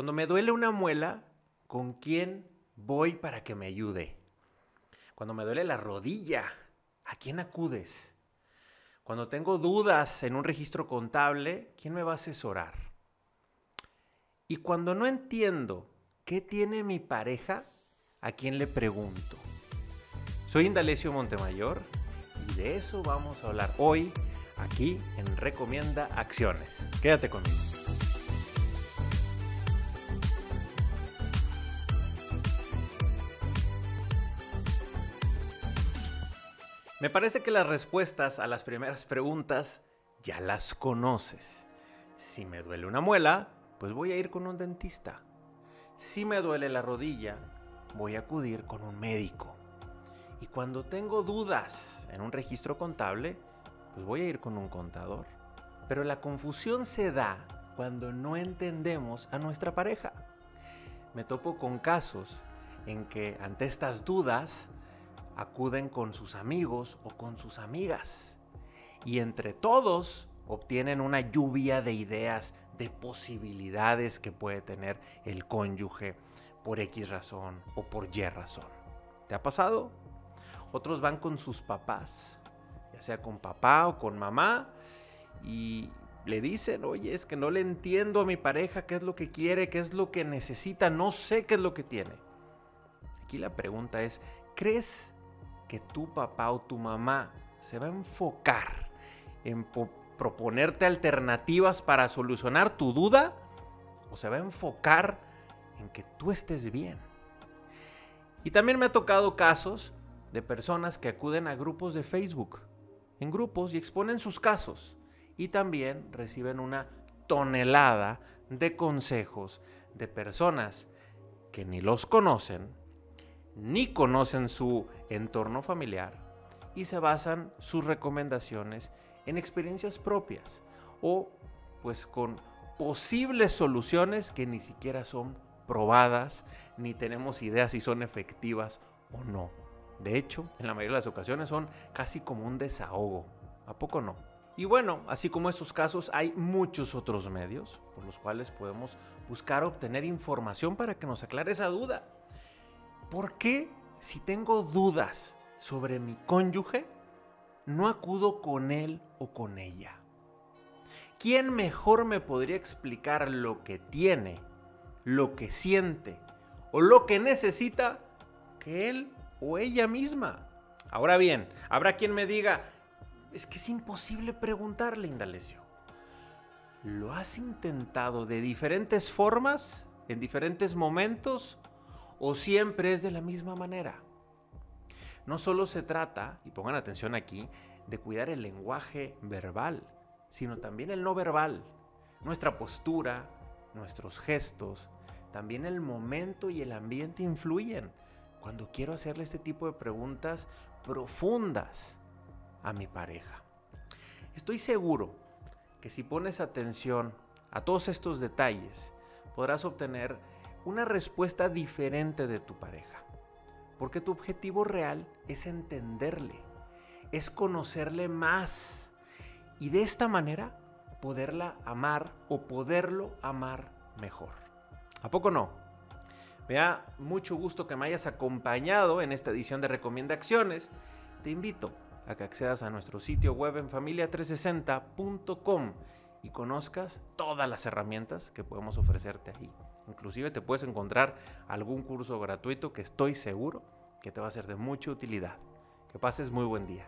Cuando me duele una muela, ¿con quién voy para que me ayude? Cuando me duele la rodilla, ¿a quién acudes? Cuando tengo dudas en un registro contable, ¿quién me va a asesorar? Y cuando no entiendo qué tiene mi pareja, ¿a quién le pregunto? Soy Indalecio Montemayor y de eso vamos a hablar hoy aquí en Recomienda Acciones. Quédate conmigo. Me parece que las respuestas a las primeras preguntas ya las conoces. Si me duele una muela, pues voy a ir con un dentista. Si me duele la rodilla, voy a acudir con un médico. Y cuando tengo dudas en un registro contable, pues voy a ir con un contador. Pero la confusión se da cuando no entendemos a nuestra pareja. Me topo con casos en que ante estas dudas acuden con sus amigos o con sus amigas. Y entre todos obtienen una lluvia de ideas, de posibilidades que puede tener el cónyuge por X razón o por Y razón. ¿Te ha pasado? Otros van con sus papás, ya sea con papá o con mamá, y le dicen, oye, es que no le entiendo a mi pareja qué es lo que quiere, qué es lo que necesita, no sé qué es lo que tiene. Aquí la pregunta es, ¿crees que tu papá o tu mamá se va a enfocar en proponerte alternativas para solucionar tu duda o se va a enfocar en que tú estés bien. Y también me ha tocado casos de personas que acuden a grupos de Facebook, en grupos y exponen sus casos y también reciben una tonelada de consejos de personas que ni los conocen ni conocen su entorno familiar y se basan sus recomendaciones en experiencias propias o pues con posibles soluciones que ni siquiera son probadas ni tenemos ideas si son efectivas o no. De hecho, en la mayoría de las ocasiones son casi como un desahogo. ¿A poco no? Y bueno, así como estos casos, hay muchos otros medios por los cuales podemos buscar obtener información para que nos aclare esa duda. ¿Por qué si tengo dudas sobre mi cónyuge, no acudo con él o con ella? ¿Quién mejor me podría explicar lo que tiene, lo que siente o lo que necesita que él o ella misma? Ahora bien, habrá quien me diga, es que es imposible preguntarle, Indalecio. ¿Lo has intentado de diferentes formas, en diferentes momentos? O siempre es de la misma manera. No solo se trata, y pongan atención aquí, de cuidar el lenguaje verbal, sino también el no verbal, nuestra postura, nuestros gestos, también el momento y el ambiente influyen cuando quiero hacerle este tipo de preguntas profundas a mi pareja. Estoy seguro que si pones atención a todos estos detalles, podrás obtener una respuesta diferente de tu pareja. Porque tu objetivo real es entenderle, es conocerle más y de esta manera poderla amar o poderlo amar mejor. ¿A poco no? Me da mucho gusto que me hayas acompañado en esta edición de Recomienda Acciones. Te invito a que accedas a nuestro sitio web en familia360.com y conozcas todas las herramientas que podemos ofrecerte ahí. Inclusive te puedes encontrar algún curso gratuito que estoy seguro que te va a ser de mucha utilidad. Que pases muy buen día.